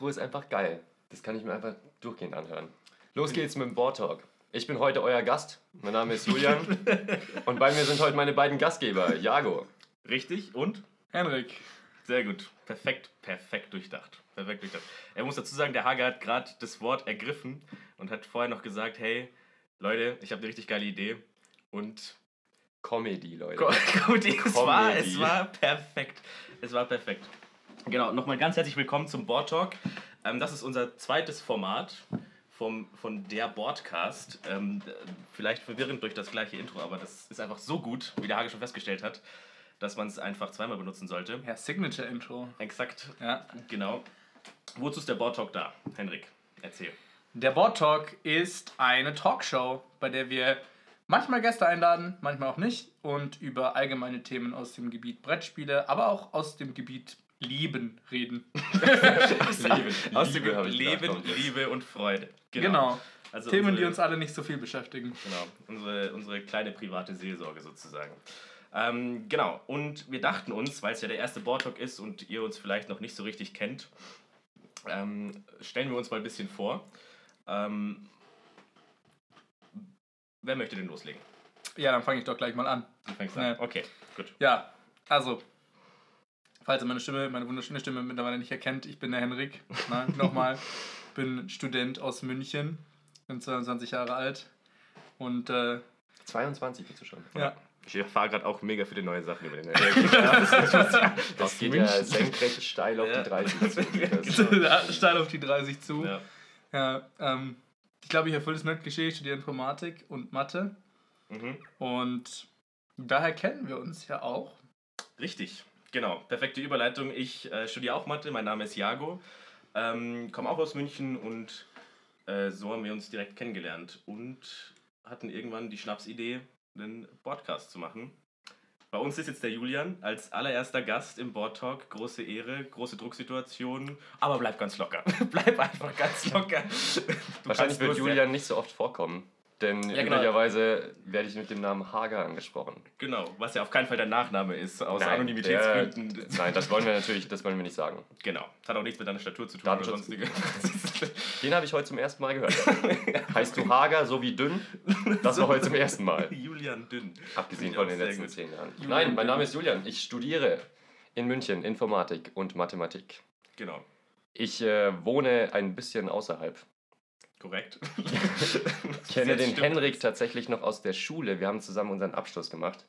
Intro ist einfach geil. Das kann ich mir einfach durchgehend anhören. Los geht's mit dem Board Talk. Ich bin heute euer Gast. Mein Name ist Julian. und bei mir sind heute meine beiden Gastgeber, Jago. Richtig und? Henrik. Sehr gut. Perfekt, perfekt durchdacht. Perfekt durchdacht. Er muss dazu sagen, der Hager hat gerade das Wort ergriffen und hat vorher noch gesagt, hey, Leute, ich habe eine richtig geile Idee. Und Comedy, Leute. Comedy. Es war, Comedy. es war perfekt. Es war perfekt. Genau, nochmal ganz herzlich willkommen zum Board Talk. Ähm, das ist unser zweites Format vom, von der Boardcast. Ähm, vielleicht verwirrend durch das gleiche Intro, aber das ist einfach so gut, wie der Hage schon festgestellt hat, dass man es einfach zweimal benutzen sollte. Ja, Signature Intro. Exakt, Ja. genau. Wozu ist der Board Talk da? Henrik, erzähl. Der Board Talk ist eine Talkshow, bei der wir manchmal Gäste einladen, manchmal auch nicht und über allgemeine Themen aus dem Gebiet Brettspiele, aber auch aus dem Gebiet Lieben reden. Leben. Aus dem Liebe ich Leben. Liebe und Freude. Genau. Also Themen, unsere- die uns alle nicht so viel beschäftigen. Genau, unsere, unsere kleine private Seelsorge sozusagen. Ähm, genau, und wir dachten uns, weil es ja der erste Boardtalk ist und ihr uns vielleicht noch nicht so richtig kennt, ähm, stellen wir uns mal ein bisschen vor. Ähm, wer möchte denn loslegen? Ja, dann fange ich doch gleich mal an. Du fängst an. Okay, gut. Ja, also, falls ihr meine Stimme, meine wunderschöne Stimme mittlerweile nicht erkennt, ich bin der Henrik. Na, Nochmal, bin Student aus München, bin 22 Jahre alt und äh, 22 bist du schon. ja, Ich erfahre gerade auch mega viele neue Sachen über den Das geht ja senkrecht steil auf Ja. die 30 zu. Das, steil auf die 30 zu. ja. Ja, ähm, ich glaube, ich erfülle das Klischee, ich studiere Informatik und Mathe mhm. und daher kennen wir uns ja auch. Richtig, genau. Perfekte Überleitung. Ich äh, studiere auch Mathe, mein Name ist Jago, ähm, komme auch aus München und äh, so haben wir uns direkt kennengelernt und hatten irgendwann die Schnapsidee, einen Podcast zu machen. Bei uns ist jetzt der Julian als allererster Gast im Board Talk. Große Ehre, große Drucksituation, aber bleib ganz locker. bleib einfach ganz locker. Du Wahrscheinlich wird Julian nicht so oft vorkommen. Denn Ja, genau. üblicherweise werde ich mit dem Namen Hager angesprochen. Genau, was ja auf keinen Fall der Nachname ist, aus Nein, Anonymitätsgründen. der- Nein, das wollen wir natürlich, das wollen wir nicht sagen. Genau, das hat auch nichts mit deiner Statur zu tun oder sonstige. Den habe ich heute zum ersten Mal gehört. heißt du Hager so wie dünn? Das war heute zum ersten Mal. Julian Dünn. Abgesehen von den letzten gut. zehn Jahren. Julian Nein, mein. Name ist Julian. Ich studiere in München Informatik und Mathematik. Genau, Ich äh, wohne ein bisschen außerhalb. Korrekt. Ich kenne den Henrik tatsächlich noch aus der Schule. Wir haben zusammen unseren Abschluss gemacht.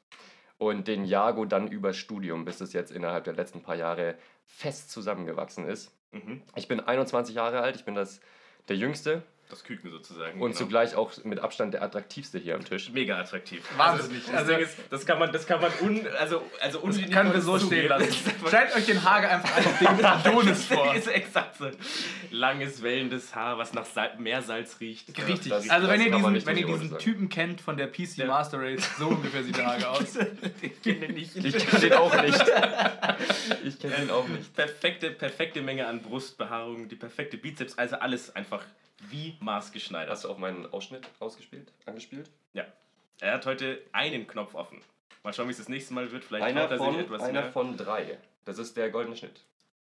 Und den Jago dann über Studium, bis es jetzt innerhalb der letzten paar Jahre fest zusammengewachsen ist. Mhm. Ich bin 21 Jahre alt, ich bin das, der Jüngste Das Küken sozusagen. und genau. zugleich auch mit Abstand der attraktivste hier am Tisch. Mega attraktiv. Wahnsinnig. Also, das, Also- das kann man, das kann man un, also, also Das können wir so stehen lassen. Stellt euch den Hager einfach als den Adonis vor. ist exakt so. Langes, wellendes Haar, was nach Sal Meersalz riecht. Richtig. das- also wenn das ihr kann man diesen, wenn ihr diesen. Typen kennt von der PC Ja. Master Race, so ungefähr sieht der Hager aus. Ich kenne den nicht. Ich kenne den auch nicht. Ich kenne den auch nicht. Perfekte, perfekte Menge an Brustbehaarung, die perfekte Bizeps, also alles einfach wie maßgeschneidert. Hast du auch meinen Ausschnitt ausgespielt, angespielt? Ja. Er hat heute einen Knopf offen. Mal schauen, wie es das nächste Mal wird. Vielleicht Einer er von, etwas einer mehr. von drei. Das ist der goldene Schnitt.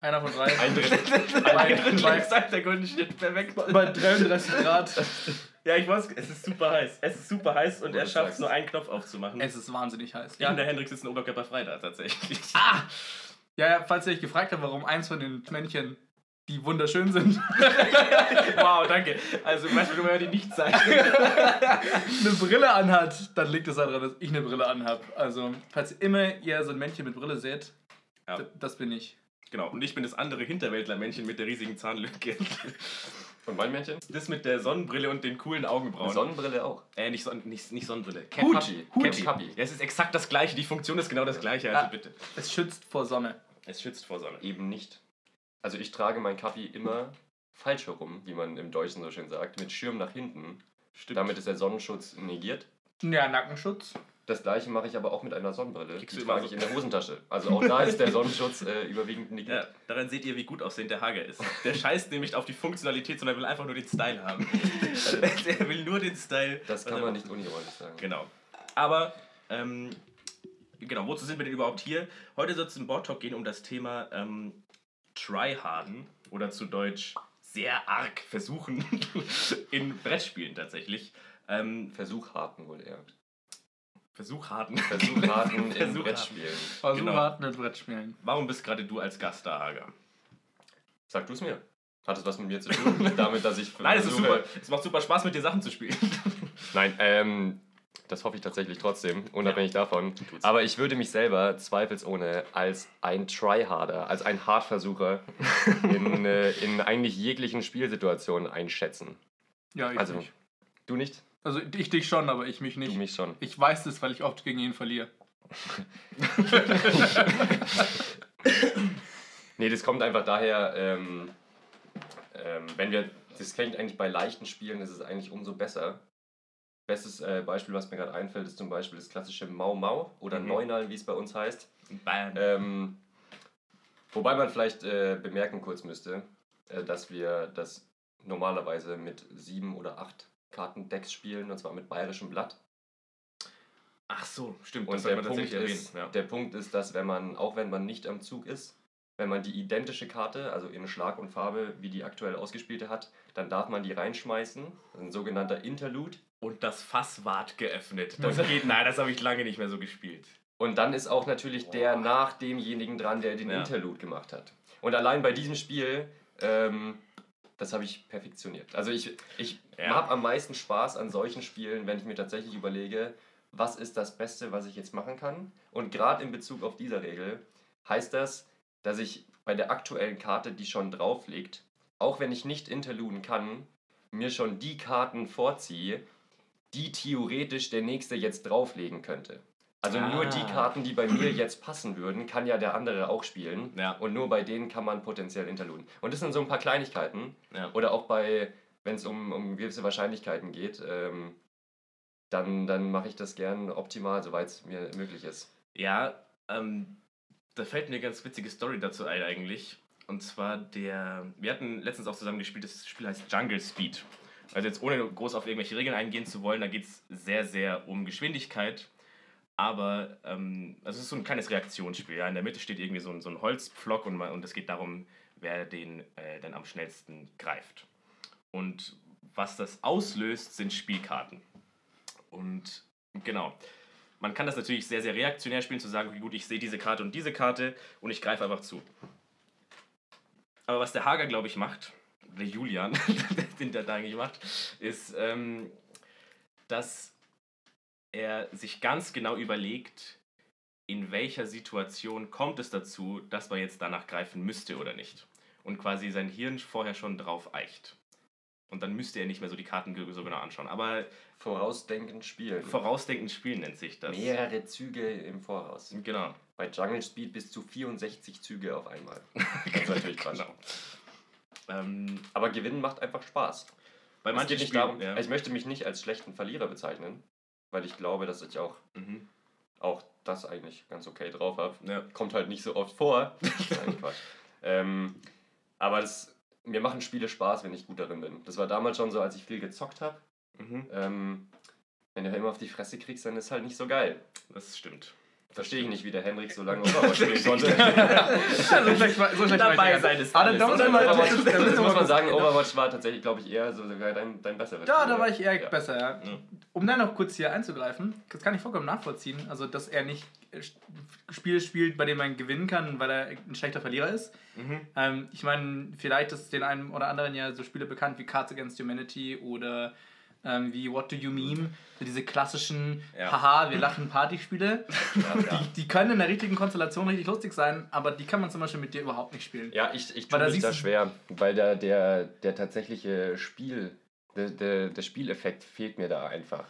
Einer von drei. Ein Drittel. Bei, Drittel bei, exakt der goldene Schnitt, perfekt. bei 33 Grad. Ja, ich weiß, es ist super heiß. Es ist super heiß und Wo er schafft es nur einen Knopf aufzumachen. Es ist wahnsinnig heiß. Ja, und der Hendrik sitzen oberkörperfrei da tatsächlich. ja, ja, falls ihr euch gefragt habt, warum eins von den Männchen die wunderschön sind, wow, danke. Also manchmal können wir die nicht zeigen. eine Brille anhat, dann liegt es daran, dass ich eine Brille anhab. Also, falls ihr immer ihr so ein Männchen mit Brille seht, Ja. das bin ich. Genau, und ich bin das andere Hinterwäldlermännchen mit der riesigen Zahnlücke. Und mein Männchen? Das mit der Sonnenbrille und den coolen Augenbrauen. Eine Sonnenbrille auch. Äh, nicht, Son nicht, nicht Sonnenbrille. Hut. Cappy. Hut. Cappy. Cappy. Ja, es ist exakt das gleiche. Die Funktion ist genau das gleiche. Also Ah. bitte. Es schützt vor Sonne. Es schützt vor Sonne. Eben nicht. Also ich trage mein Cappy immer falsch herum, wie man im Deutschen so schön sagt, mit Schirm nach hinten. Stimmt. Damit ist der Sonnenschutz negiert. Ja, Nackenschutz. Das gleiche mache ich aber auch mit einer Sonnenbrille. Kriegst Die trage so- ich in der Hosentasche. Also auch da ist der Sonnenschutz äh, überwiegend Ja, negiert. daran seht ihr, wie gut aussehend der Hager ist. Der scheißt nämlich auf die Funktionalität, sondern will einfach nur den Style haben. Also, der will nur den Style. Das kann man er- nicht unironisch sagen. Genau. Aber, ähm, genau, wozu sind wir denn überhaupt hier? Heute soll es im Board Talk gehen um das Thema ähm, Tryharden. oder zu Deutsch sehr arg versuchen in Brettspielen tatsächlich. Ähm, Versuchharten wohl eher. Versuchharten. Versuchharten in Versuchharten. Brettspielen. Versuch Genau. harten mit Brettspielen. Warum bist gerade du als Gast da, Hager? Sag du es mir. Hat es was mit mir zu tun? Damit, dass ich. Nein, es ist super. Es macht super Spaß, mit dir Sachen zu spielen. Nein, ähm, das hoffe ich tatsächlich trotzdem, unabhängig davon. Tut's. Aber ich würde mich selber zweifelsohne als ein Tryharder, als ein Hardversucher in, äh, in eigentlich jeglichen Spielsituationen einschätzen. Ja, ich Also, nicht. du nicht? Also ich dich schon, aber ich mich Du nicht. mich schon. Ich weiß es, weil ich oft gegen ihn verliere. Nee, das kommt einfach daher, ähm, ähm, wenn wir, das klingt eigentlich bei leichten Spielen, ist es eigentlich umso besser. Bestes äh, Beispiel, was mir gerade einfällt, ist zum Beispiel das klassische Mau Mau oder Mhm. Neunal, wie es bei uns heißt. Bam. Ähm, wobei man vielleicht äh, bemerken kurz müsste, äh, dass wir das normalerweise mit sieben oder acht Kartendecks spielen, und zwar mit bayerischem Blatt. Ach so, stimmt. Und das der Punkt, ist, erwähnen. der Punkt ist, dass wenn man, auch wenn man nicht am Zug ist, wenn man die identische Karte, also in Schlag und Farbe, wie die aktuell ausgespielte hat, dann darf man die reinschmeißen. Das ist ein sogenannter Interlude. Und das Fass ward geöffnet. Das geht, nein, das habe ich lange nicht mehr so gespielt. Und dann ist auch natürlich der nach demjenigen dran, der den Ja. Interlude gemacht hat. Und allein bei diesem Spiel, ähm, das habe ich perfektioniert. Also ich, ich Ja. habe am meisten Spaß an solchen Spielen, wenn ich mir tatsächlich überlege, was ist das Beste, was ich jetzt machen kann. Und gerade in Bezug auf diese Regel heißt das, dass ich bei der aktuellen Karte, die schon drauf liegt, auch wenn ich nicht interluden kann, mir schon die Karten vorziehe, die theoretisch der nächste jetzt drauflegen könnte. Also nur die Ah. Karten, die bei mir jetzt passen würden, kann ja der andere auch spielen. Ja. Und nur bei denen kann man potenziell interluden. Und das sind so ein paar Kleinigkeiten. Ja. Oder auch bei, wenn es um, um gewisse Wahrscheinlichkeiten geht, ähm, dann, dann mache ich das gern optimal, soweit es mir möglich ist. Ja, ähm, da fällt mir eine ganz witzige Story dazu ein eigentlich. Und zwar der, wir hatten letztens auch zusammen gespielt, das Spiel heißt Jungle Speed. Also jetzt ohne groß auf irgendwelche Regeln eingehen zu wollen, da geht es sehr, sehr um Geschwindigkeit. Aber ähm, also es ist so ein kleines Reaktionsspiel. Ja? In der Mitte steht irgendwie so ein, so ein Holzpflock und, und es geht darum, wer den äh, dann am schnellsten greift. Und was das auslöst, sind Spielkarten. Und genau, man kann das natürlich sehr, sehr reaktionär spielen, zu sagen, okay, gut, ich sehe diese Karte und diese Karte und ich greife einfach zu. Aber was der Hager, glaube ich, macht, der Julian, den der da eigentlich macht, ist, ähm, dass er sich ganz genau überlegt, in welcher Situation kommt es dazu, dass man jetzt danach greifen müsste oder nicht. Und quasi sein Hirn vorher schon drauf eicht. Und dann müsste er nicht mehr so die Karten so genau anschauen. Aber Vorausdenkend spielen. vorausdenkend spielen nennt sich das. Mehrere Züge im Voraus. Genau. Bei Jungle Speed bis zu 64 Züge auf einmal. Das ist natürlich Quatsch. Genau. Ähm, Aber Gewinnen macht einfach Spaß. bei manchen Spielen, darum, ja. Ich möchte mich nicht als schlechten Verlierer bezeichnen, weil ich glaube, dass ich auch, Mhm. auch das eigentlich ganz okay drauf habe. Ja. Kommt halt nicht so oft vor. Nein, Quatsch. Ähm, aber das, mir machen Spiele Spaß, wenn ich gut darin bin. Das war damals schon so, als ich viel gezockt habe. Mhm. Ähm, wenn du immer auf die Fresse kriegst, dann ist halt nicht so geil. Das stimmt. Verstehe ich nicht, wie der Henrik so lange Overwatch spielen konnte. so schlecht, war- so schlecht Dabei sein ist alles. dann- muss man sagen, Overwatch war tatsächlich, glaube ich, eher so sogar dein, dein besseres Ja, Spiel, da war ich eher Ja. besser, ja. Ja. Um dann noch kurz hier einzugreifen, das kann ich vollkommen nachvollziehen. Also, dass er nicht äh, Spiele spielt, bei denen man gewinnen kann, weil er ein schlechter Verlierer ist. Mhm. Ähm, ich meine, vielleicht ist den einen oder anderen ja so Spiele bekannt wie Cards Against Humanity oder ähm, wie What Do You Meme, so diese klassischen Ja. Haha, wir lachen Partyspiele. Ja. Die, die können in der richtigen Konstellation richtig lustig sein, aber die kann man zum Beispiel mit dir überhaupt nicht spielen. Ja, ich, ich tue Weil da mich da schwer, weil der, der, der tatsächliche Spiel, der, der, der Spieleffekt fehlt mir da einfach.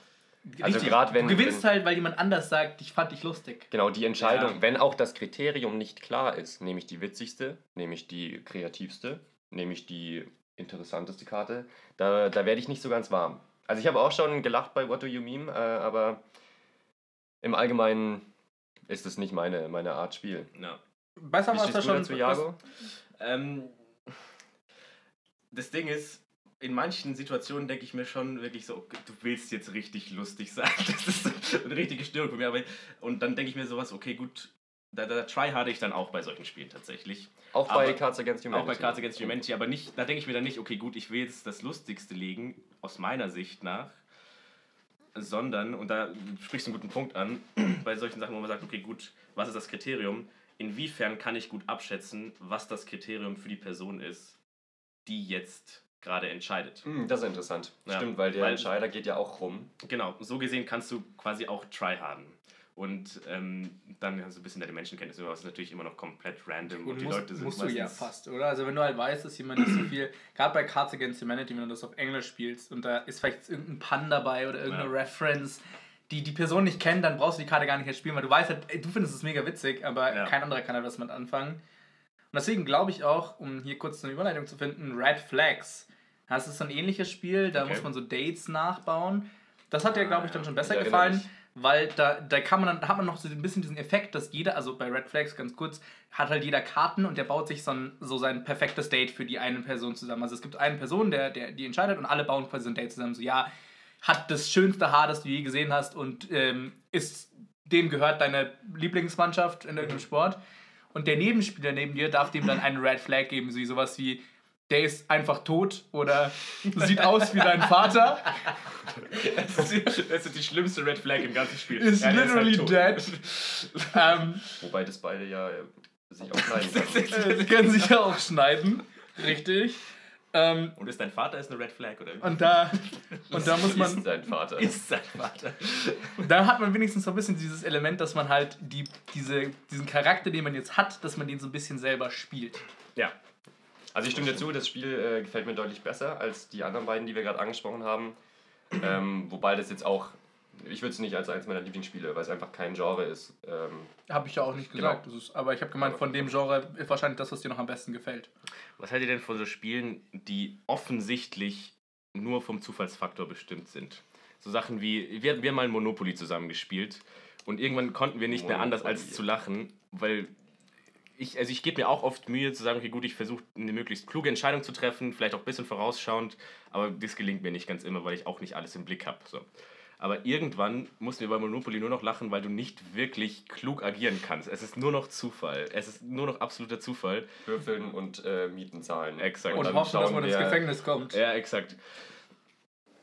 Also grad wenn- du gewinnst wenn- halt, weil jemand anders sagt, ich fand dich lustig. Genau, die Entscheidung, Ja. wenn auch das Kriterium nicht klar ist, nehme ich die witzigste, nehme ich die kreativste, nehme ich die interessanteste Karte, da, da werde ich nicht so ganz warm. Also ich habe auch schon gelacht bei What Do You Meme, äh, aber im Allgemeinen ist es nicht meine, meine Art Spiel. Ja. Besser Wie war es da du schon. dazu, Jago? Ähm, das Ding ist, in manchen Situationen denke ich mir schon wirklich so, okay, du willst jetzt richtig lustig sein. Das ist eine richtige Störung von mir. Aber, und dann denke ich mir sowas, okay, gut, da, da tryharde ich dann auch bei solchen Spielen tatsächlich. Auch Aber- bei Cards Against Humanity. Auch bei Cards Against Humanity, aber nicht, da denke ich mir dann nicht, okay, gut, ich will jetzt das Lustigste legen, aus meiner Sicht nach, sondern, und da sprichst du einen guten Punkt an, bei solchen Sachen, wo man sagt, okay, gut, was ist das Kriterium? Inwiefern kann ich gut abschätzen, was das Kriterium für die Person ist, die jetzt gerade entscheidet? Hm, das ist interessant. Ja, Stimmt, weil der weil- Entscheider geht ja auch rum. Genau, so gesehen kannst du quasi auch tryharden. Und ähm, dann hast du ein bisschen deine Menschenkenntnis, aber es ist natürlich immer noch komplett random und, Und die musst, Leute sind musst du ja meistens- fast, oder? Also wenn du halt weißt, dass jemand nicht so viel, gerade bei Cards Against Humanity, wenn du das auf Englisch spielst und da ist vielleicht irgendein Pun dabei oder irgendeine Ja. Reference, die die Person nicht kennt, dann brauchst du die Karte gar nicht erst spielen, weil du weißt halt, ey, du findest es mega witzig, aber Ja. kein anderer kann halt was mit anfangen. Und deswegen glaube ich auch, um hier kurz eine Überleitung zu finden, Red Flags. Das ist so ein ähnliches Spiel, da Okay. muss man so Dates nachbauen. Das hat dir, glaube ich, dann schon besser Ich gefallen, mich. Weil da, da kann man dann, da hat man noch so ein bisschen diesen Effekt, dass jeder, also bei Red Flags ganz kurz, hat halt jeder Karten und der baut sich so, ein, so sein perfektes Date für die eine Person zusammen. Also es gibt eine Person, der, der die entscheidet und alle bauen quasi so ein Date zusammen. So, ja, hat das schönste Haar, das du je gesehen hast und ähm, ist, dem gehört deine Lieblingsmannschaft in irgendeinem Sport. Und der Nebenspieler neben dir darf dem dann einen Red Flag geben, so wie sowas wie, der ist einfach tot oder sieht aus wie dein Vater. Das ist, das ist die schlimmste Red Flag im ganzen Spiel. Is Ja, literally tot. dead. ähm, Wobei das beide ja äh, sich auch schneiden können. sie können sich ja auch schneiden. Richtig. Ähm, Und ist dein Vater ist eine Red Flag oder? und da, und da muss ist man, dein Vater. ist sein Vater. da hat man wenigstens so ein bisschen dieses Element, dass man halt die, diese, diesen Charakter, den man jetzt hat, dass man den so ein bisschen selber spielt. Ja. Also ich stimme dir zu, das Spiel äh, gefällt mir deutlich besser als die anderen beiden, die wir gerade angesprochen haben. Ähm, wobei das jetzt auch, ich würde es nicht als eines meiner Lieblingsspiele, weil es einfach kein Genre ist. Ähm, Habe ich ja auch nicht Genau. gesagt. Das ist, aber ich habe gemeint, von dem Genre ist wahrscheinlich das, was dir noch am besten gefällt. Was haltet ihr denn von so Spielen, die offensichtlich nur vom Zufallsfaktor bestimmt sind? So Sachen wie, wir, wir haben mal Monopoly zusammen gespielt und irgendwann konnten wir nicht mehr anders als Monopoly. zu lachen, weil ich, also ich gebe mir auch oft Mühe zu sagen, okay gut, ich versuche eine möglichst kluge Entscheidung zu treffen, vielleicht auch ein bisschen vorausschauend, aber das gelingt mir nicht ganz immer, weil ich auch nicht alles im Blick habe. So. Aber irgendwann mussten wir bei Monopoly nur noch lachen, weil du nicht wirklich klug agieren kannst. Es ist nur noch Zufall. Es ist nur noch absoluter Zufall. Würfeln und äh, Mieten zahlen. Exakt. Und dann hoffen, dass man ins Gefängnis kommt. Ja, exakt.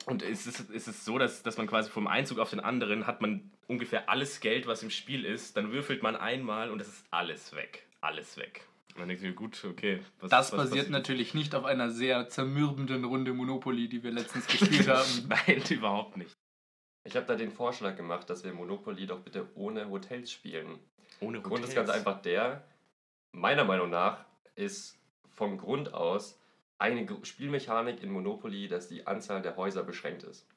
Und es ist, es ist so, dass, dass man quasi vom Einzug auf den anderen hat man ungefähr alles Geld, was im Spiel ist. Dann würfelt man einmal und es ist alles weg. Alles weg. Und dann denkst du dir, gut, okay. Was, Das was basiert natürlich nicht auf einer sehr zermürbenden Runde Monopoly, die wir letztens gespielt haben. Nein, überhaupt nicht. Ich habe da den Vorschlag gemacht, dass wir Monopoly doch bitte ohne Hotels spielen. Ohne Grund ist ganz einfach der, meiner Meinung nach ist vom Grund aus eine Spielmechanik in Monopoly, dass die Anzahl der Häuser beschränkt ist.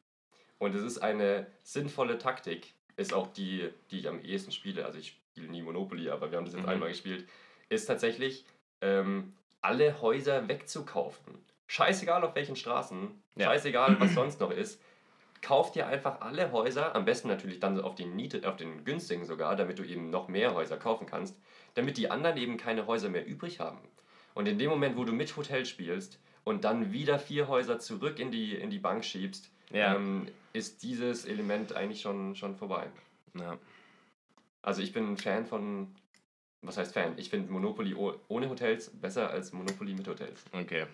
Und es ist eine sinnvolle Taktik, ist auch die, die ich am ehesten spiele. Also ich spiele nie Monopoly, aber wir haben das jetzt Mhm. einmal gespielt. Ist tatsächlich, ähm, alle Häuser wegzukaufen. Scheißegal auf welchen Straßen, Ja. scheißegal was sonst noch ist. Kauf dir einfach alle Häuser, am besten natürlich dann auf den, Niete, auf den günstigen sogar, damit du eben noch mehr Häuser kaufen kannst, damit die anderen eben keine Häuser mehr übrig haben. Und in dem Moment, wo du mit Hotel spielst und dann wieder vier Häuser zurück in die, in die Bank schiebst, Ja. ähm, ist dieses Element eigentlich schon, schon vorbei. Ja. Also ich bin ein Fan von, was heißt Fan? Ich finde Monopoly oh- ohne Hotels besser als Monopoly mit Hotels. Okay.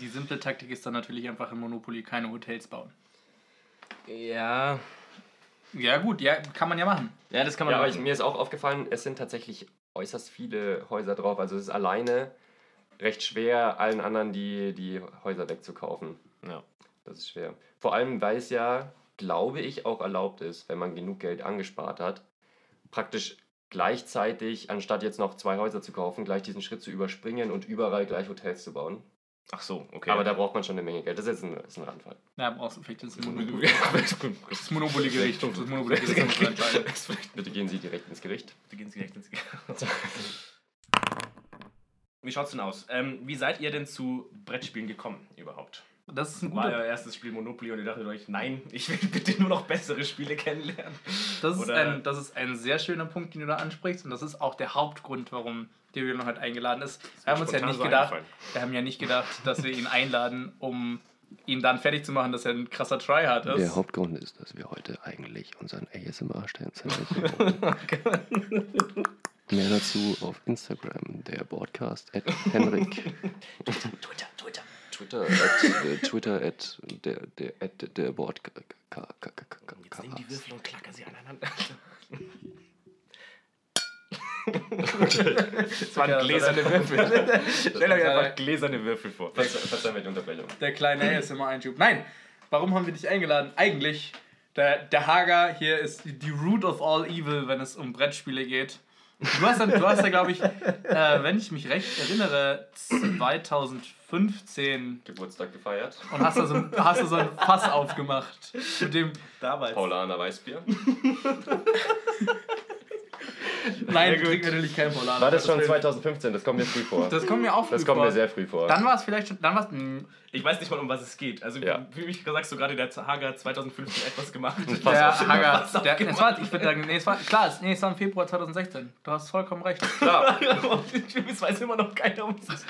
Die simple Taktik ist dann natürlich einfach in Monopoly keine Hotels bauen. Ja. Ja, gut, ja, kann man ja machen. Ja, das kann man Ja, aber ich, machen. mir ist auch aufgefallen, es sind tatsächlich äußerst viele Häuser drauf. Also es ist alleine recht schwer, allen anderen die, die Häuser wegzukaufen. Ja. Das ist schwer. Vor allem, weil es ja, glaube ich, auch erlaubt ist, wenn man genug Geld angespart hat, praktisch gleichzeitig, anstatt jetzt noch zwei Häuser zu kaufen, gleich diesen Schritt zu überspringen und überall gleich Hotels zu bauen. Ach so, okay. Aber da braucht man schon eine Menge Geld. Das ist jetzt ein, ist ein Randfall. Ja, brauchst du vielleicht das das Monopoly. Das Monopoly-Gericht. Das Monopoly-Gericht. Bitte gehen Sie direkt ins Gericht. Beginnt direkt ins Wie schaut's denn aus? Ähm, wie seid ihr denn zu Brettspielen gekommen überhaupt? Das ist ein War guter euer erstes Spiel Monopoly und ihr dachtet euch, nein, ich will bitte nur noch bessere Spiele kennenlernen. Das ist, ein, das ist ein sehr schöner Punkt, den du da ansprichst. Und das ist auch der Hauptgrund, warum der Julian heute eingeladen ist. Wir haben uns ja nicht so gedacht, wir haben ja nicht gedacht, dass wir ihn einladen, um ihn dann fertig zu machen, dass er ein krasser Tryhard ist. Der Hauptgrund ist, dass wir heute eigentlich unseren ASMR-Stern wollen. Mehr dazu auf Instagram, der Podcast at Henrik. Twitter, Twitter. Twitter at, äh, Twitter at der, der, at der Board. Jetzt nimm die Würfel und klacker sie aneinander. Das waren gläserne Würfel. Stell euch einfach gläserne Würfel vor. Verzeihen wir die Unterbrechung. Der kleine ASMR-Einschub. Nein, warum haben wir dich eingeladen? Eigentlich, der, der Hager hier ist die Root of all evil, wenn es um Brettspiele geht. Du hast dann, du hast ja, glaube ich, äh, wenn ich mich recht erinnere, 2015 Geburtstag gefeiert. und hast da so, ein- hast da so ein Fass aufgemacht. Mit dem, Damals. Paulaner Weißbier. nein, gut. ich trinke natürlich kein Polar. War das schon 2015? Das kommt mir früh vor. Das kommt mir auch früh Das kommt vor. mir sehr früh vor. Dann war es vielleicht schon, dann war es, mh, Ich weiß nicht mal, um was es geht. Also, Ja. wie mich gesagt, so gerade der Hager 2015 etwas gemacht. Der Hager, Fass der, aufgemacht. es war, ich würde sagen, nee, es war, klar, es, nee, es war im Februar 2016. Du hast vollkommen recht. Klar. es weiß immer noch keiner, um was es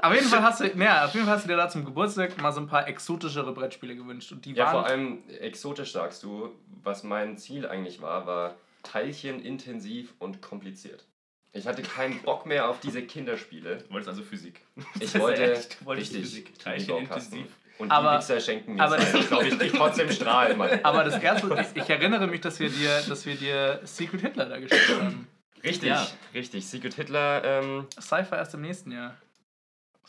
Auf jeden Fall hast du, naja, auf jeden Fall hast du dir da zum Geburtstag mal so ein paar exotischere Brettspiele gewünscht. Und die Ja, waren. vor allem exotisch sagst du, was mein Ziel eigentlich war, war teilchenintensiv und kompliziert. Ich hatte keinen Bock mehr auf diese Kinderspiele. Du wolltest also Physik. Ich wollte echt, du wolltest richtig Physik. Teilchenintensiv. Und Aber- die Wichser schenken mir aber das. Ich glaube, ich trotzdem Strahlen, Mann. aber das erste, ich, ich erinnere mich, dass wir dir, dass wir dir Secret Hitler da geschickt haben. Richtig, Ja. richtig. Secret Hitler, ähm, Cypher erst im nächsten Jahr.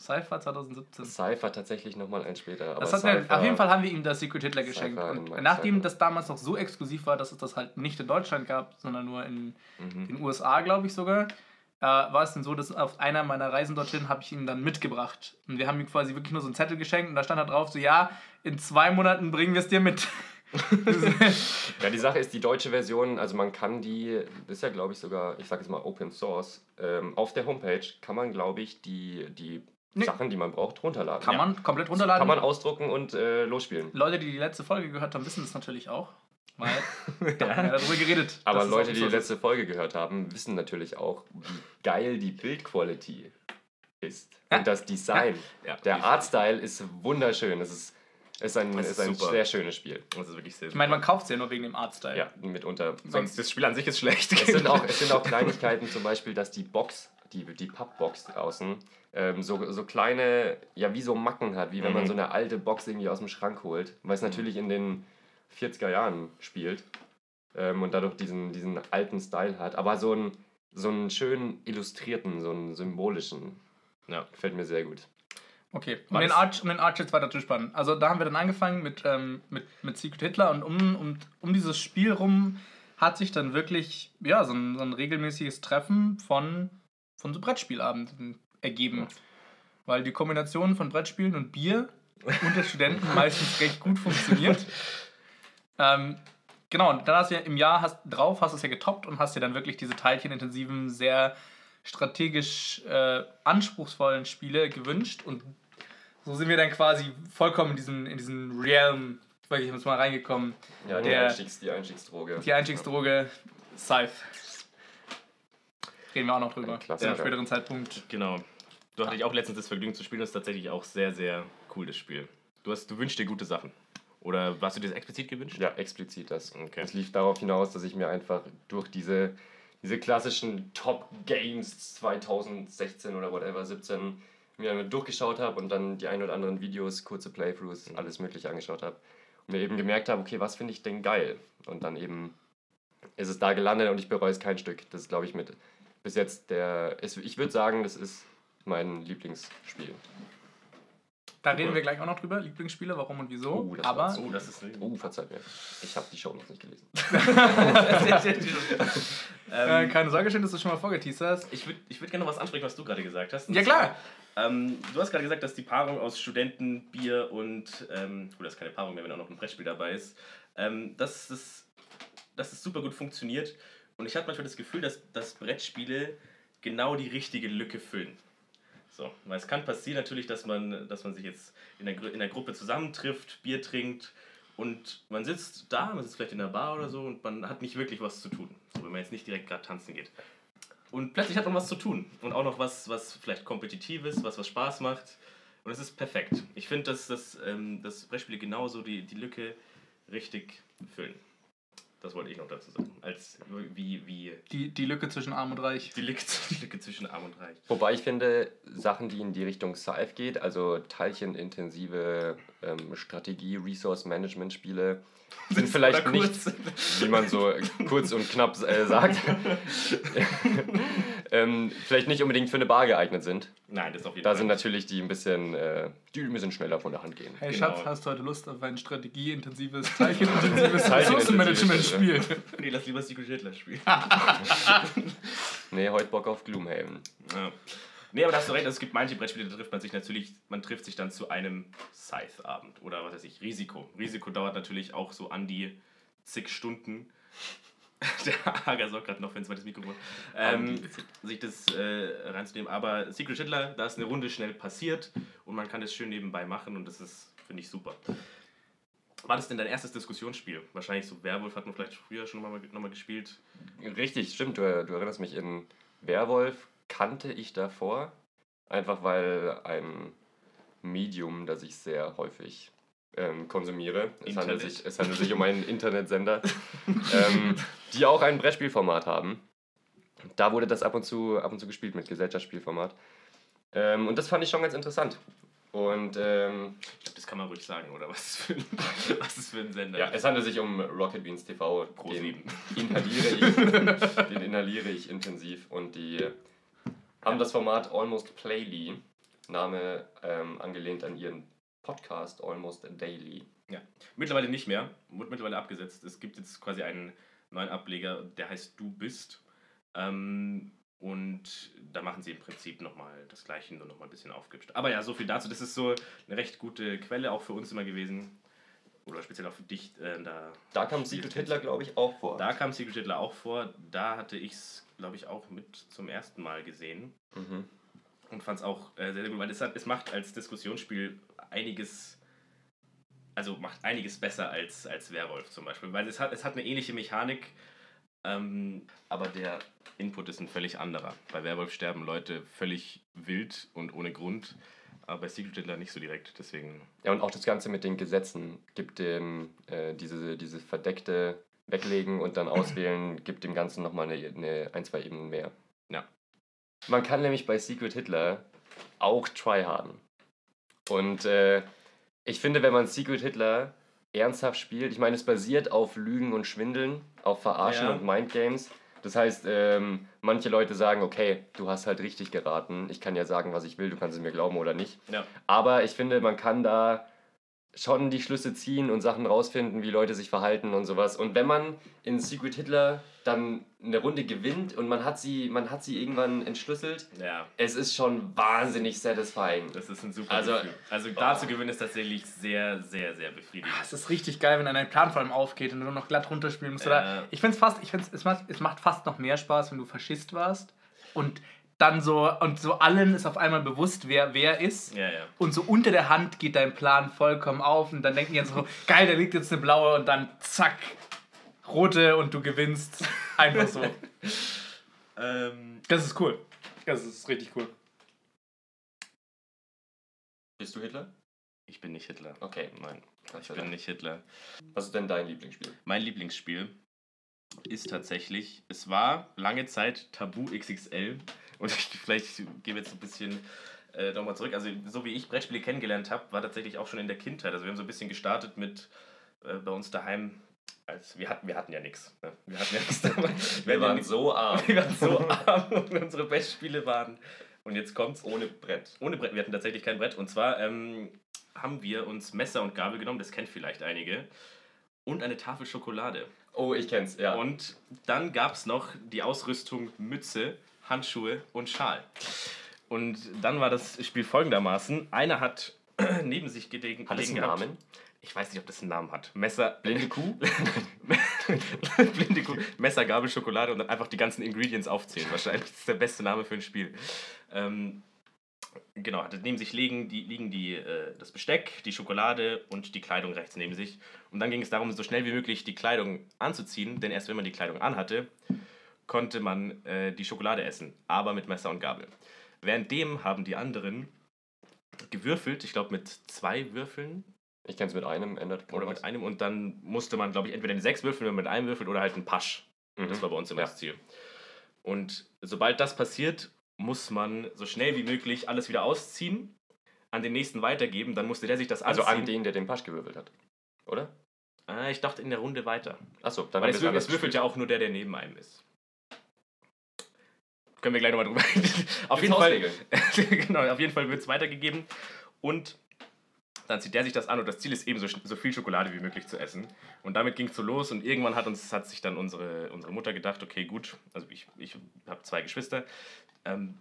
Cypher 2017. Cypher tatsächlich nochmal ein später. Das hat Cypher- auf jeden Fall haben wir ihm das Secret Hitler geschenkt. Cypher Und nachdem Cypher. das damals noch so exklusiv war, dass es das halt nicht in Deutschland gab, sondern nur in Mhm. den USA, glaube ich sogar, äh, war es dann so, dass auf einer meiner Reisen dorthin habe ich ihn dann mitgebracht. Und wir haben ihm quasi wirklich nur so einen Zettel geschenkt und da stand da drauf so, ja, in zwei Monaten bringen wir es dir mit. Ja, die Sache ist, die deutsche Version, also man kann die, das ist ja glaube ich sogar, ich sage jetzt mal Open Source, ähm, auf der Homepage kann man glaube ich die, die Nee. Sachen, die man braucht, runterladen. Kann man komplett runterladen. Kann man ausdrucken und äh, losspielen. Leute, die die letzte Folge gehört haben, wissen das natürlich auch. Weil da haben wir darüber geredet. Aber Leute, die die letzte Folge gehört haben, wissen natürlich auch, wie geil die Bildquality ist. Ja. Und das Design. Ja, Der Artstyle ist wunderschön. Es ist, ist ein, Das ist ist ein super. sehr schönes Spiel. Das ist wirklich sehr Ich meine, man kauft es ja nur wegen dem Artstyle. Ja, mitunter. Sonst das Spiel an sich ist schlecht. Es sind auch, es sind auch Kleinigkeiten, zum Beispiel, dass die Box, die, die Pappbox draußen, ähm, so, so kleine, ja, wie so Macken hat, wie wenn man Mhm. so eine alte Box irgendwie aus dem Schrank holt, weil es natürlich in den 40er Jahren spielt ähm, und dadurch diesen, diesen alten Style hat, aber so einen, so einen schönen illustrierten, so einen symbolischen. Ja. Gefällt mir sehr gut. Okay, um Weiß. den, Arch, um den Arch jetzt weiter zu spannen. Also da haben wir dann angefangen mit, ähm, mit, mit Secret Hitler und um, um, um dieses Spiel rum hat sich dann wirklich ja, so, ein, so ein regelmäßiges Treffen von, von so Brettspielabenden ergeben. Weil die Kombination von Brettspielen und Bier unter Studenten meistens recht gut funktioniert. Ähm, genau, und dann hast du ja im Jahr hast, drauf hast du es ja getoppt und hast dir dann wirklich diese teilchenintensiven, sehr strategisch äh, anspruchsvollen Spiele gewünscht und so sind wir dann quasi vollkommen in diesen, in diesen Realm, wirklich jetzt mal reingekommen. Ja, die, Der- Einstiegs, die Einstiegsdroge. Die Einstiegsdroge Scythe. Reden wir auch noch drüber. Zu einem späteren Zeitpunkt. Genau. Du hatte ich auch letztens das Vergnügen zu spielen. Das ist tatsächlich auch sehr, sehr cool, das Spiel. Du, hast, du wünschst dir gute Sachen. Oder hast du dir das explizit gewünscht? Ja, explizit das. Okay. Es lief darauf hinaus, dass ich mir einfach durch diese, diese klassischen Top Games 2016 oder whatever, 17, mir durchgeschaut habe und dann die ein oder anderen Videos, kurze Playthroughs, alles Mögliche angeschaut habe. Und mir eben gemerkt habe, okay, was finde ich denn geil? Und dann eben ist es da gelandet und ich bereue es kein Stück. Das ist, glaube ich, mit bis jetzt der. Es, ich würde sagen, das ist mein Lieblingsspiel. Da reden wir gleich auch noch drüber. Lieblingsspiele, warum und wieso. Oh, das Aber. Oh, das ist. Oh, verzeiht mir. Ich habe die Show noch nicht gelesen. äh, ähm, keine Sorge, schön, dass du schon mal vorgeteasert hast. ich würde ich würd gerne noch was ansprechen, was du gerade gesagt hast. Ja, klar. zwar, Ähm, du hast gerade gesagt, dass die Paarung aus Studenten, Bier und, ähm, gut, das ist keine Paarung mehr, wenn auch noch ein Brettspiel dabei ist, ähm, dass, das, dass das super gut funktioniert. Und ich habe manchmal das Gefühl, dass, dass Brettspiele genau die richtige Lücke füllen. So, weil es kann passieren natürlich, dass man, dass man sich jetzt in der, in der Gruppe zusammentrifft, Bier trinkt und man sitzt da, man sitzt vielleicht in der Bar oder so und man hat nicht wirklich was zu tun. So, wenn man jetzt nicht direkt gerade tanzen geht. Und plötzlich hat man was zu tun. Und auch noch was, was vielleicht kompetitives, was, was Spaß macht. Und es ist perfekt. Ich finde, dass, dass, ähm, dass Brettspiele genauso die, die Lücke richtig füllen. Das wollte ich noch dazu sagen. Als wie, wie Die, die Lücke zwischen Arm und Reich. die, Lücke, die Lücke zwischen Arm und Reich. Wobei ich finde, Sachen, die in die Richtung Scythe geht, also teilchenintensive ähm, Strategie, Resource-Management-Spiele, sind vielleicht nicht, wie man so kurz und knapp äh, sagt, ähm, vielleicht nicht unbedingt für eine Bar geeignet sind. Nein, das ist auf jeden Da Fall. sind natürlich die ein bisschen, äh, die ein bisschen schneller von der Hand gehen. Hey Genau. Schatz, hast du heute Lust auf ein strategieintensives, teilchenintensives Teilchenintensives Ressourcenmanagement-Spiel? Nee, lass lieber Secret Hitler spielen. Nee, heute Bock auf Gloomhaven. Ja. Nee, aber da hast du recht, also es gibt manche Brettspiele, da trifft man sich natürlich, man trifft sich dann zu einem Scythe-Abend oder was weiß ich, Risiko. Risiko dauert natürlich auch so an die zig Stunden. Der Hager sorgt gerade noch für ein zweites Mikrofon. Ähm, sich das äh, reinzunehmen. Aber Secret Hitler, da ist eine Runde schnell passiert und man kann das schön nebenbei machen und das ist, finde ich, super. War das denn dein erstes Diskussionsspiel? Wahrscheinlich so Werwolf hat man vielleicht früher schon mal, noch mal gespielt. Richtig, stimmt. Du, du erinnerst mich, in Werwolf kannte ich davor, einfach weil ein Medium, das ich sehr häufig ähm, konsumiere, es handelt, sich, es handelt sich um einen Internetsender, ähm, die auch ein Brettspielformat haben. Da wurde das ab und zu, ab und zu gespielt mit Gesellschaftsspielformat. Ähm, und das fand ich schon ganz interessant. Und ähm, Ich glaube, das kann man ruhig sagen, oder? Was ist für ein, was ist für ein Sender? ja, es handelt sich um Rocket Beans TV. Pro Den inhaliere ich, den inhaliere ich intensiv. Und die haben das Format Almost Playly, Name ähm, angelehnt an ihren Podcast Almost Daily. Mittlerweile nicht mehr, wurde mittlerweile abgesetzt. Es gibt jetzt quasi einen neuen Ableger, der heißt Du bist. Ähm, und da machen sie im Prinzip nochmal das Gleiche, nur nochmal ein bisschen aufgehübscht. Aber ja, so viel dazu. Das ist so eine recht gute Quelle auch für uns immer gewesen. Oder speziell auch für dich. Äh, da, Da kam Secret Hitler, glaube ich, auch vor. da kam Secret Hitler auch vor. Da hatte ich es, glaube ich, auch mit zum ersten Mal gesehen. Mhm. Und fand es auch äh, sehr, sehr gut, weil es, hat, es macht als Diskussionsspiel einiges, also macht einiges besser als, als Werwolf zum Beispiel, weil es hat, es hat eine ähnliche Mechanik, ähm, aber der Input ist ein völlig anderer. Bei Werwolf sterben Leute völlig wild und ohne Grund, aber bei Secret Hitler nicht so direkt, deswegen... Ja, und auch das Ganze mit den Gesetzen gibt dem äh, diese, diese verdeckte Weglegen und dann auswählen, gibt dem Ganzen nochmal eine, eine, ein, zwei Ebenen mehr. Ja. Man kann nämlich bei Secret Hitler auch tryharden. Und äh, ich finde, wenn man Secret Hitler ernsthaft spielt, ich meine, es basiert auf Lügen und Schwindeln, auf Verarschen Ja. und Mindgames. Das heißt, ähm, manche Leute sagen, okay, du hast halt richtig geraten, ich kann ja sagen, was ich will, du kannst es mir glauben oder nicht. Ja. Aber ich finde, man kann da schon die Schlüsse ziehen und Sachen rausfinden, wie Leute sich verhalten und sowas. Und wenn man in Secret Hitler dann eine Runde gewinnt und man hat sie, man hat sie irgendwann entschlüsselt, Ja, es ist schon wahnsinnig satisfying. das ist ein super Also- Gefühl. Also da zu gewinnen ist tatsächlich sehr, sehr, sehr befriedigend. Ah, Es ist richtig geil, wenn dann dein Plan vor allem aufgeht und du nur noch glatt runterspielen musst. Ja. Oder ich finde es fast, ich find's, es, macht, es macht fast noch mehr Spaß, wenn du Faschist warst und dann so, und so allen ist auf einmal bewusst, wer wer ist. Ja, ja. Und so unter der Hand geht dein Plan vollkommen auf und dann denken die jetzt so, geil, da liegt jetzt eine blaue und dann zack, rote und du gewinnst. Einfach so. Ähm, Das ist cool. Das ist richtig cool. Bist du Hitler? ich bin nicht Hitler. Okay. Nein, ich bin nicht Hitler. Was ist denn dein Lieblingsspiel? Mein Lieblingsspiel ist tatsächlich, es war lange Zeit Tabu XXL und ich, vielleicht gebe jetzt ein bisschen äh, nochmal zurück. Also so wie ich Brettspiele kennengelernt habe, war tatsächlich auch schon in der Kindheit. Also wir haben so ein bisschen gestartet mit äh, bei uns daheim, als wir hatten, wir hatten ja nichts. Ne? Wir hatten ja nichts damals. Wir ja waren so arm. wir waren so arm und unsere Bestspiele waren. Und jetzt kommt's. Ohne Brett. Ohne Brett, wir hatten tatsächlich kein Brett. Und zwar ähm, haben wir uns Messer und Gabel genommen, das kennt vielleicht einige, und eine Tafel Schokolade. Oh, ich kenn's, ja. Und dann gab es noch die Ausrüstung Mütze, Handschuhe und Schal. Und dann war das Spiel folgendermaßen. Einer hat neben sich gelegen. Hat es einen Namen? Ich weiß nicht, ob das einen Namen hat. Messer, Blinde Kuh? Blinde Kuh, Messer, Gabel, Schokolade und dann einfach die ganzen Ingredients aufzählen. Wahrscheinlich das ist der beste Name für ein Spiel. Ähm, genau, hatte neben sich liegen die, liegen die, äh, das Besteck, die Schokolade und die Kleidung rechts neben sich. Und dann ging es darum, so schnell wie möglich die Kleidung anzuziehen, denn erst wenn man die Kleidung anhatte, konnte man äh, die Schokolade essen, aber mit Messer und Gabel. Währenddem haben die anderen gewürfelt, ich glaube mit zwei Würfeln Ich kenne es mit einem, ändert oder mit einem und dann musste man, glaube ich, entweder eine 6 würfeln, wenn man mit einem würfelt oder halt einen Pasch. Mhm. Das war bei uns immer Ja. das Ziel. Und sobald das passiert, muss man so schnell wie möglich alles wieder ausziehen, an den nächsten weitergeben, dann musste der sich das Also anziehen. an den, der den Pasch gewürfelt hat. Oder? Ah, ich dachte in der Runde weiter. Achso, dann Weil es, würfelt, es würfelt ja auch nur der, der neben einem ist. Können wir gleich nochmal drüber reden. auf, jeden Fall, genau, auf jeden Fall wird es weitergegeben. Und dann zieht der sich das an und das Ziel ist eben so, so viel Schokolade wie möglich zu essen. Und damit ging es so los und irgendwann hat uns hat sich dann unsere, unsere Mutter gedacht, okay gut, also ich, ich habe zwei Geschwister, ähm,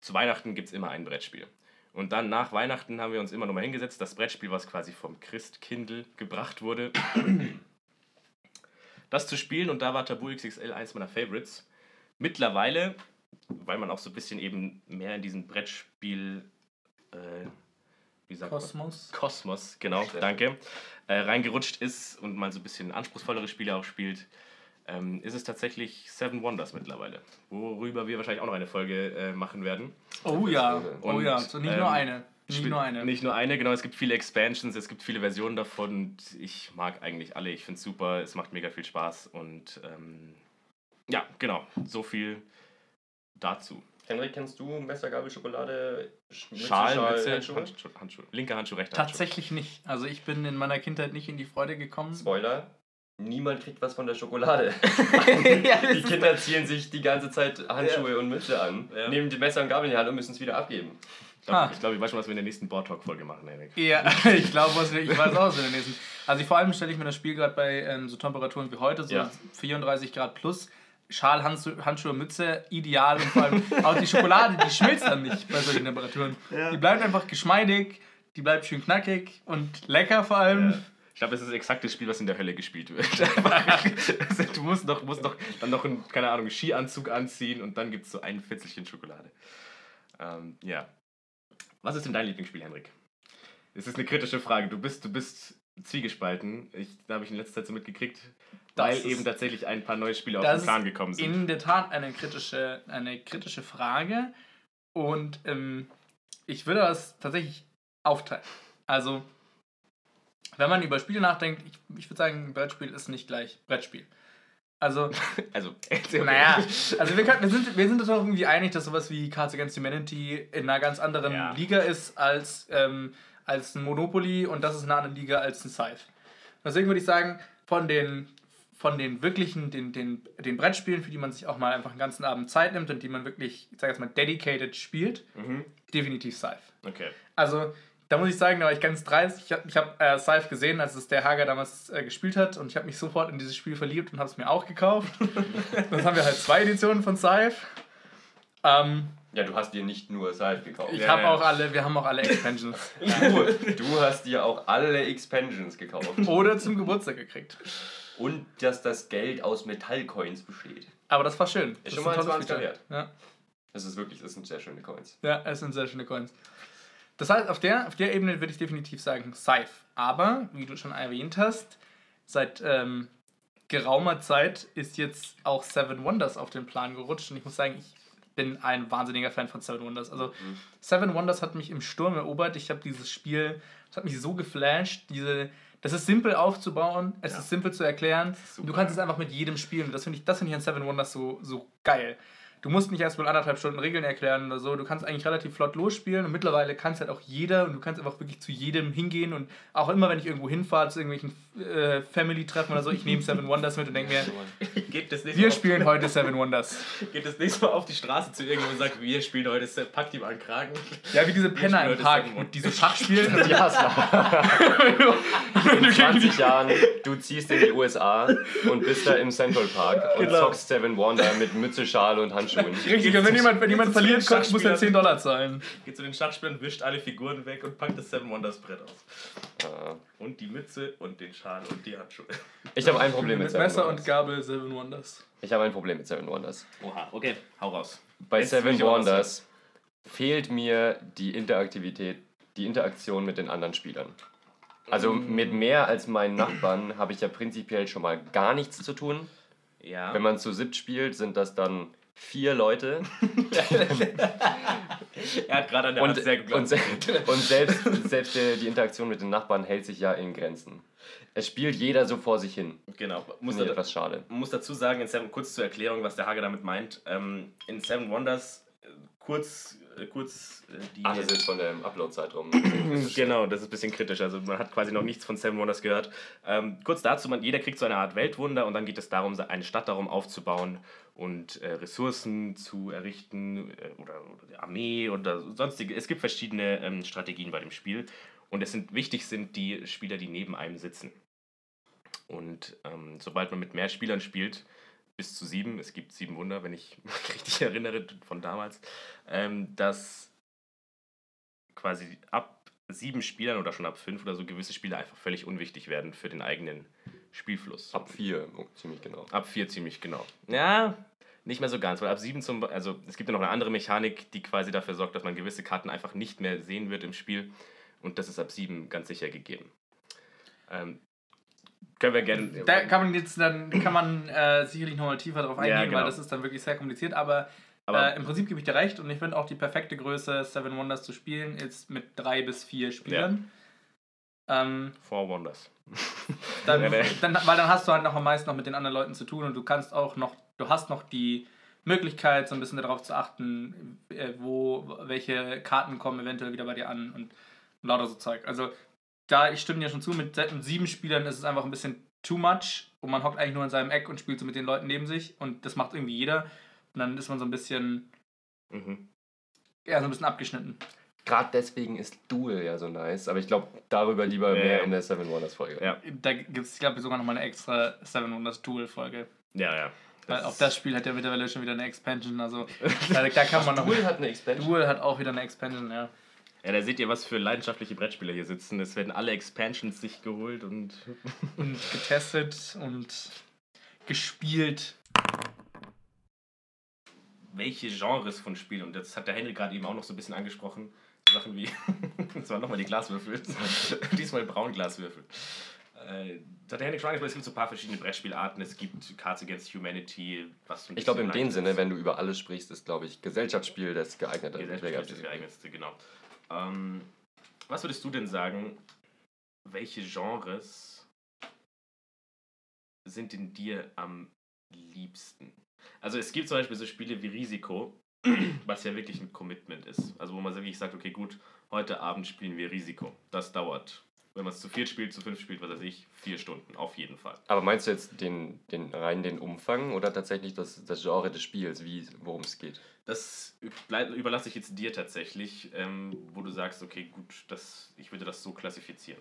zu Weihnachten gibt es immer ein Brettspiel. Und dann nach Weihnachten haben wir uns immer nochmal hingesetzt, das Brettspiel, was quasi vom Christkindl gebracht wurde, das zu spielen und da war Tabu XXL eins meiner Favorites. Mittlerweile, weil man auch so ein bisschen eben mehr in diesen Brettspiel, äh, wie sagt man? Kosmos. Kosmos, genau, danke, äh, reingerutscht ist und mal so ein bisschen anspruchsvollere Spiele auch spielt, ähm, ist es tatsächlich Seven Wonders mittlerweile, worüber wir wahrscheinlich auch noch eine Folge äh, machen werden. Oh ja, oh Und, ja, so nicht ähm, nur eine. Nicht nur eine. Nicht nur eine, genau. Es gibt viele Expansions, es gibt viele Versionen davon. Und ich mag eigentlich alle. Ich finde es super. Es macht mega viel Spaß. Und ähm, ja, genau. So viel dazu. Henrik, kennst du Messer, Gabel, Schokolade, Sch- Mütze, Schal, Schal, Mütze, Handschuhe? Handschuhe, Handschuhe. Linker Handschuh, rechter Handschuh. Tatsächlich nicht. Also ich bin in meiner Kindheit nicht in die Freude gekommen. Spoiler, niemand kriegt was von der Schokolade. Ja, die Kinder ziehen sich die ganze Zeit Handschuhe und Mütze an, Ja. nehmen die Messer und Gabel in die Hand und müssen es wieder abgeben. Ich glaube, Ah. ich, glaub, ich weiß schon, was wir in der nächsten Board Talk Folge machen, Erik. Ja, ich glaube, was wir- ich weiß auch, was wir in der nächsten. Also ich, vor allem stelle ich mir das Spiel gerade bei ähm, so Temperaturen wie heute, so Ja. 34 Grad plus, Schal, Handschuhe, Handschuhe, Mütze, ideal und vor allem auch die Schokolade, die schmilzt dann nicht bei solchen Temperaturen. Die bleibt einfach geschmeidig, die bleibt schön knackig und lecker vor allem. Ich glaube, es ist exakt das Spiel, was in der Hölle gespielt wird. Also, du musst noch, musst noch dann noch einen, keine Ahnung, Skianzug anziehen und dann gibt es so ein Fitzelchen Schokolade. Ähm, ja. Was ist denn dein Lieblingsspiel, Henrik? Es ist eine kritische Frage. Du bist, du bist zwiegespalten. Ich, da habe ich in letzter Zeit so mitgekriegt, weil ist- eben tatsächlich ein paar neue Spiele auf den Plan gekommen sind. In der Tat eine kritische, eine kritische Frage und ähm, ich würde das tatsächlich aufteilen. Also, wenn man über Spiele nachdenkt, ich, ich würde sagen, Brettspiel ist nicht gleich Brettspiel. Also, Also, naja, also wir, können, wir, sind, wir sind uns auch irgendwie einig, dass sowas wie Cards Against Humanity in einer ganz anderen Ja. Liga ist als, ähm, als ein Monopoly und das ist eine andere Liga als ein Scythe. Deswegen würde ich sagen, von den, von den wirklichen, den, den, den Brettspielen, für die man sich auch mal einfach einen ganzen Abend Zeit nimmt und die man wirklich, ich sage jetzt mal, dedicated spielt, Mhm. definitiv Scythe. Okay. Also, da muss ich sagen, da war ich ganz dreist. Ich habe ich hab, äh, Scythe gesehen, als es der Hager damals äh, gespielt hat und ich habe mich sofort in dieses Spiel verliebt und habe es mir auch gekauft. Dann haben wir halt zwei Editionen von Scythe. Ähm, Ja, du hast dir nicht nur Scythe gekauft. ich Ja, habe ja. auch alle, wir haben auch alle Expansions. Du, du hast dir auch alle Expansions gekauft. Oder zum Geburtstag gekriegt. Und dass das Geld aus Metallcoins besteht. Aber das war schön. Das schon ein mal tolles 20 Feature. wert. Ja. Das ist wirklich, das sind sehr schöne Coins. Ja, es sind sehr schöne Coins. Das heißt, auf der, auf der Ebene würde ich definitiv sagen Scythe. Aber, wie du schon erwähnt hast, seit ähm, geraumer Zeit ist jetzt auch Seven Wonders auf den Plan gerutscht. Und ich muss sagen, ich bin ein wahnsinniger Fan von Seven Wonders. Also, Seven Wonders hat mich im Sturm erobert. Ich habe dieses Spiel, das hat mich so geflasht. Diese, das ist simpel aufzubauen, es Ja. ist simpel zu erklären. du kannst es einfach mit jedem spielen. Das finde ich, das finde ich an Seven Wonders so, so geil. Du musst nicht erst mal anderthalb Stunden Regeln erklären oder so. Du kannst eigentlich relativ flott losspielen und mittlerweile kann es halt auch jeder und du kannst einfach wirklich zu jedem hingehen und auch immer, wenn ich irgendwo hinfahre zu irgendwelchen äh, Family-Treffen oder so, ich nehme Seven Wonders mit und denke mir, Geht das nächste wir spielen heute Seven Wonders. Geht das nächste Mal auf die Straße zu irgendwo und sagt, wir spielen heute, packt ihm an Kragen. Ja, wie diese Penner im Park, Seven Wonders. die so Schach spielen. Die Hassler. In 20 Jahren, du ziehst in die USA und bist da im Central Park und Genau. zockst Seven Wonder mit Mütze, Schal und Handschuhen. Richtig, und wenn jemand, wenn jemand verliert, kommt, muss er Schachspielern? 10 Dollar zahlen. Geht zu den Schachspielern, wischt alle Figuren weg und packt das Seven Wonders Brett aus. Äh, Und die Mütze und den Schal und die Handschuhe. Ich habe ein Problem mit Mit Seven Messer und Wonders. Gabel Seven Wonders. Ich habe ein Problem mit Seven Wonders. Oha, okay, hau raus. Bei Jetzt Seven Wonders fehlt mir die Interaktivität, die Interaktion mit den anderen Spielern. Also Mm. mit mehr als meinen Nachbarn habe ich ja prinzipiell schon mal gar nichts zu tun. Ja. Wenn man zu siebt spielt, sind das dann vier Leute. er hat gerade an der Und, sehr gut und, se- und selbst, selbst die Interaktion mit den Nachbarn hält sich ja in Grenzen. Es spielt jeder so vor sich hin. Genau. Muss, da, etwas schade. muss dazu sagen, in Seven, kurz zur Erklärung, was der Hage damit meint. Ähm, in Seven Wonders, äh, kurz, kurz äh, die. Ach, das ist jetzt von dem Upload-Zeitraum. Genau, das ist ein bisschen kritisch. Also man hat quasi noch nichts von Seven Wonders gehört. Ähm, kurz dazu, man, jeder kriegt so eine Art Weltwunder und dann geht es darum, eine Stadt darum aufzubauen und äh, Ressourcen zu errichten äh, oder, oder die Armee oder sonstige. Es gibt verschiedene ähm, Strategien bei dem Spiel und es sind wichtig sind die Spieler, die neben einem sitzen. Und ähm, sobald man mit mehr Spielern spielt, bis zu sieben, es gibt sieben Wunder, wenn ich mich richtig erinnere von damals, ähm, dass quasi ab sieben Spielern oder schon ab fünf oder so gewisse Spiele einfach völlig unwichtig werden für den eigenen Spielfluss. Ab vier, oh, ziemlich genau. Ab vier ziemlich genau. Ja, nicht mehr so ganz, weil ab sieben zum also es gibt ja noch eine andere Mechanik, die quasi dafür sorgt, dass man gewisse Karten einfach nicht mehr sehen wird im Spiel. Und das ist ab sieben ganz sicher gegeben. Ähm, können wir gerne. Da kann man jetzt dann kann man äh, sicherlich nochmal tiefer drauf eingehen, Ja, genau. weil das ist dann wirklich sehr kompliziert. Aber, Aber- äh, im Prinzip gebe ich dir recht und ich finde auch die perfekte Größe, Seven Wonders zu spielen, ist mit drei bis vier Spielern. Ähm, Four Wonders. dann, Ja, ne. dann, weil dann hast du halt noch am meisten noch mit den anderen Leuten zu tun und du kannst auch noch, du hast noch die Möglichkeit, so ein bisschen darauf zu achten, äh, wo, welche Karten kommen eventuell wieder bei dir an und lauter so Zeug. Also da, ich stimme dir schon zu, mit mit sieben Spielern ist es einfach ein bisschen too much und man hockt eigentlich nur in seinem Eck und spielt so mit den Leuten neben sich und das macht irgendwie jeder und dann ist man so ein bisschen, Mhm. ja, so ein bisschen abgeschnitten. Gerade deswegen ist Duel ja so nice, aber ich glaube, darüber lieber Ja, mehr ja. in der Seven Wonders Folge. Ja. Da gibt es, glaube ich, sogar noch mal eine extra Seven Wonders Duel-Folge. Ja, ja. Weil auch das Spiel hat ja mittlerweile schon wieder eine Expansion, also da, da kann man noch... Duel hat eine Expansion. Duel hat auch wieder eine Expansion, ja. Ja, da seht ihr, was für leidenschaftliche Brettspieler hier sitzen. Es werden alle Expansions sich geholt und. Und getestet und gespielt. welche Genres von Spielen, und das hat der Henry gerade eben auch noch so ein bisschen angesprochen, so Sachen wie, das waren nochmal die Glaswürfel, diesmal Braunglaswürfel. Äh, das hat der Henry schon angesprochen, es gibt so ein paar verschiedene Brettspielarten, es gibt Cards Against Humanity, was so Ich glaube, in dem Sinne, wenn du über alles sprichst, ist, glaube ich, Gesellschaftsspiel das geeignete Gesellschaft ist das geeignetste, genau. Ähm, was würdest du denn sagen, welche Genres sind in dir am liebsten? Also es gibt zum Beispiel so Spiele wie Risiko, was ja wirklich ein Commitment ist. Also wo man wirklich sagt, okay gut, heute Abend spielen wir Risiko. Das dauert, wenn man es zu viert spielt, zu fünf spielt, was weiß ich, vier Stunden, auf jeden Fall. Aber meinst du jetzt den, den rein den Umfang oder tatsächlich das, das Genre des Spiels, wie worum es geht? Das überlasse ich jetzt dir tatsächlich, ähm, wo du sagst, okay, gut, das, ich würde das so klassifizieren.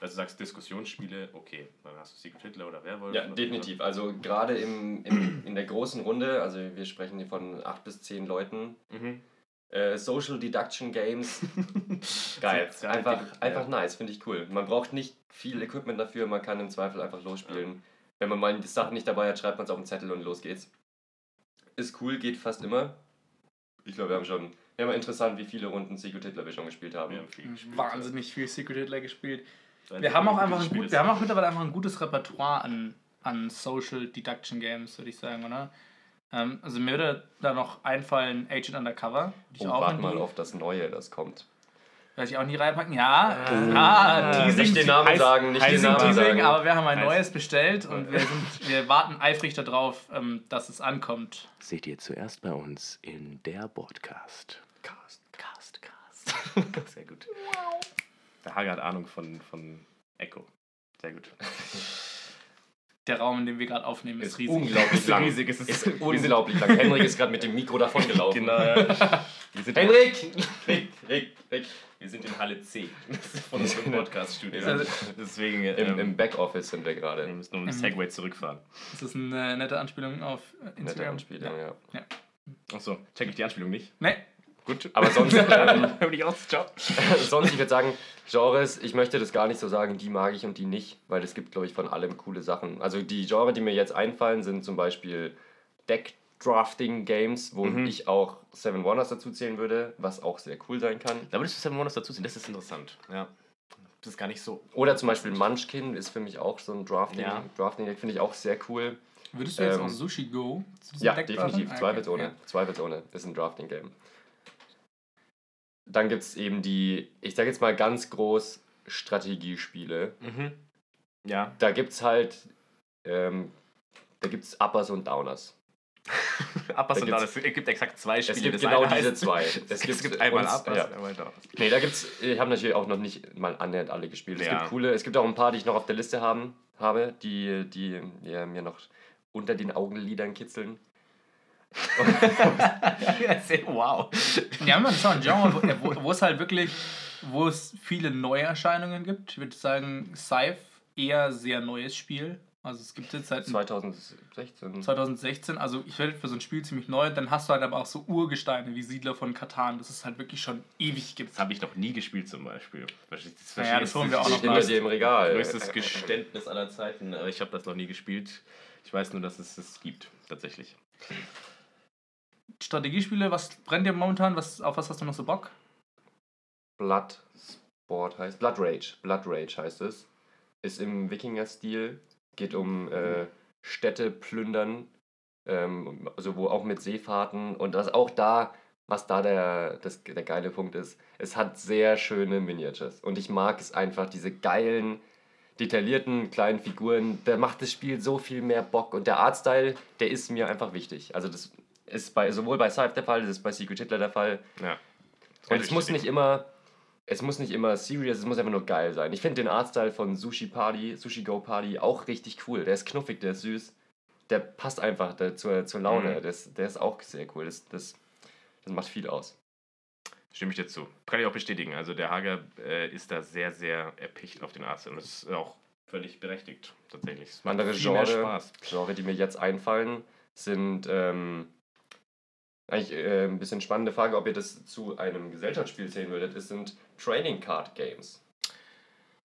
Also du sagst Diskussionsspiele, okay, dann hast du Secret Hitler oder Werwolf. Ja, oder definitiv. Also gerade im, im, in der großen Runde, also wir sprechen hier von acht bis zehn Leuten. Mhm. Äh, Social Deduction Games, geil. Soziale Einfach, Dedu- einfach ja. nice, finde ich cool. Man braucht nicht viel Equipment dafür, man kann im Zweifel einfach losspielen. Wenn man mal die Sachen nicht dabei hat, schreibt man es auf den Zettel und los geht's. Ist cool, geht fast immer. Ich glaube, wir haben schon. Ja, mal interessant, wie viele Runden Secret Hitler wir schon gespielt haben. Wir haben viel gespielt. Wahnsinnig viel Secret Hitler gespielt. Wir haben auch einfach ein gut, wir haben auch mittlerweile einfach ein gutes Repertoire an, an Social Deduction Games, würde ich sagen, oder? Ähm, also mir würde da noch einfallen Agent Undercover. die ich Oh, auch warte mal auf das Neue, das kommt. Werde ich auch nie reinpacken. Ja, Ah. ah, Teasing, Nicht den Namen heiß- sagen, nicht den Teasing, Namen Teasing, sagen. aber wir haben ein Heiß. neues bestellt und wir, sind, wir warten eifrig darauf, ähm, dass es ankommt. Seht ihr zuerst bei uns in der Podcast. Cast. Cast, Cast. Sehr gut. Der Hager hat Ahnung von, von Echo. Sehr gut. Der Raum, in dem wir gerade aufnehmen, ist, Ist riesig. unglaublich Ist lang. riesig, es ist- ist wir unglaublich lang. Henrik ist gerade mit dem Mikro davon gelaufen. Genau, ja. Wir sind, Henrik! Rick, Rick, Rick. wir sind in Halle C von unserem Podcast-Studio. Also- Deswegen Im, ähm, Im Backoffice sind wir wir gerade. müssen um das Segway zurückfahren. Das ist eine nette Anspielung auf äh, Nette Instagram. Anspielung, ja. Achso, check ich die Anspielung nicht. Nee, Gut. Aber sonst, ähm, mich aus, ciao. sonst, ich würde sagen, Genres, ich möchte das gar nicht so sagen, die mag ich und die nicht, weil es gibt, glaube ich, von allem coole Sachen. Also die Genre, die mir jetzt einfallen, sind zum Beispiel Deck-Drafting-Games, wo Mhm. ich auch Seven Wonders dazu zählen würde, was auch sehr cool sein kann. Da würdest du Seven Wonders dazu ziehen, das ist interessant. Ja. Das ist gar nicht so. Oder zum Beispiel Munchkin ist für mich auch so ein Drafting. Ja. Drafting finde ich auch sehr cool. würdest du jetzt Ähm, auch Sushi Go? zu diesem Ja, Deck definitiv. Zweifelsohne. okay. Zweifelsohne. Ist ein Drafting-Game. Dann gibt es eben die, ich sage jetzt mal ganz groß, Strategiespiele. Mhm. Ja. Da gibt es halt, ähm, da gibt es Uppers und Downers. Uppers Da und Downers. Es gibt exakt zwei Spiele. Es gibt genau diese zwei. Es gibt einmal uns- Uppers, ja. einmal Downers. Nee, da gibt's, ich habe natürlich auch noch nicht mal annähernd alle gespielt. Es Ja. gibt coole, es gibt auch ein paar, die ich noch auf der Liste haben, habe, die, die ja, mir noch unter den Augenlidern kitzeln. Wow. Ja, man, das ist auch ein Genre, wo, wo, wo es halt wirklich, wo es viele Neuerscheinungen gibt. Ich würde sagen, Scythe eher sehr neues Spiel. Also es gibt jetzt seit 2016. 2016, also ich werde für so ein Spiel ziemlich neu. Dann hast du halt aber auch so Urgesteine wie Siedler von Katan, das es halt wirklich schon ewig gibt. Das habe ich noch nie gespielt zum Beispiel. Das ist Naja, das holen wir auch noch nach. dir im Regal. größtes Geständnis aller Zeiten, aber ich habe das noch nie gespielt. Ich weiß nur, dass es es gibt, tatsächlich. Strategiespiele, was brennt dir momentan? Was, auf was hast du noch so Bock? Blood Sport heißt. Blood Rage. Blood Rage heißt es. Ist im Wikinger-Stil. Geht um äh, Städte plündern. Ähm, also wo auch mit Seefahrten. Und das auch da, was da der, das, der geile Punkt ist, es hat sehr schöne Miniatures. Und ich mag es einfach, diese geilen, detaillierten kleinen Figuren. Da macht das Spiel so viel mehr Bock. Und der Artstyle, der ist mir einfach wichtig. Also das ist bei, sowohl bei Scythe der Fall, das ist bei Secret Hitler der Fall. Ja. Und es muss nicht immer, es muss nicht immer serious, es muss einfach nur geil sein. Ich finde den Artstyle von Sushi Party, Sushi Go Party auch richtig cool. Der ist knuffig, der ist süß. Der passt einfach der, zur, zur Laune. Mhm. Der, ist, der ist auch sehr cool. Das, das, das macht viel aus. Stimme ich dir zu. Kann ich auch bestätigen. Also der Hager äh, ist da sehr, sehr erpicht auf den Arzt und das ist auch völlig berechtigt, tatsächlich. Es macht Andere viel mehr Genre, Spaß. Genre, die mir jetzt einfallen, sind ähm, eigentlich äh, ein bisschen spannende Frage, ob ihr das zu einem Gesellschaftsspiel zählen würdet. Es sind Trading Card Games.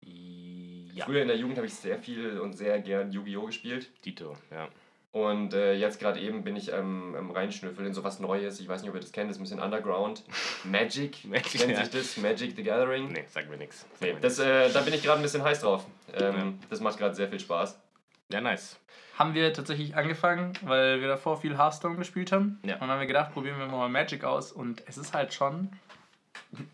Ja. Früher in der Jugend habe ich sehr viel und sehr gern Yu-Gi-Oh! gespielt. Dito, ja. Und äh, jetzt gerade eben bin ich am am Reinschnüffeln in sowas Neues. Ich weiß nicht, ob ihr das kennt, das ist ein bisschen Underground. Magic, Magic, nennt ja. sich das, Magic the Gathering. Nee, sag mir nichts. Nee, das, äh, da bin ich gerade ein bisschen heiß drauf. Ähm, Ja. Das macht gerade sehr viel Spaß. Ja, nice. Haben wir tatsächlich angefangen, weil wir davor viel Hearthstone gespielt haben. Ja. Und dann haben wir gedacht, probieren wir mal Magic aus. Und es ist halt schon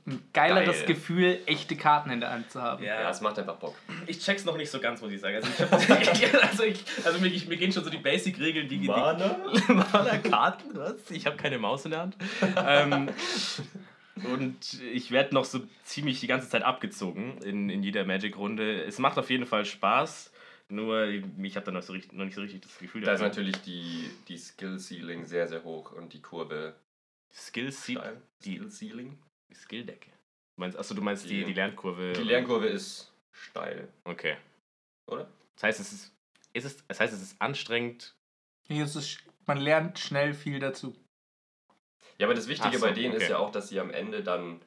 ein geileres Geil. Gefühl, echte Karten in der Hand zu haben. Ja, es macht einfach Bock. Ich check's noch nicht so ganz, muss ich sagen. Also, ich hab, also, ich, also mir, mir gehen schon so die Basic-Regeln, die, die Mana-Karten, was? Ich habe keine Maus in der Hand. ähm, und ich werde noch so ziemlich die ganze Zeit abgezogen in, in jeder Magic-Runde. Es macht auf jeden Fall Spaß, nur ich habe da noch, so richtig, noch nicht so richtig das Gefühl Da ist natürlich die, die Skill Ceiling sehr, sehr hoch und die Kurve Skill steil. Die- Skill Ceiling? Skill-Decke. Du meinst, achso, du meinst die, Die- die Lernkurve. Die Lernkurve ist steil, Okay. oder? Das heißt, es ist, ist es, das heißt, es ist anstrengend. Hier ist es, man lernt schnell viel dazu. Ja, aber das Wichtige so, bei denen ist okay. ja auch, dass sie am Ende dann